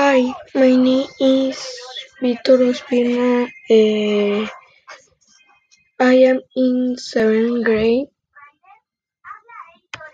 Hi, my name is Victor Ospina. Uh, I am in seventh grade.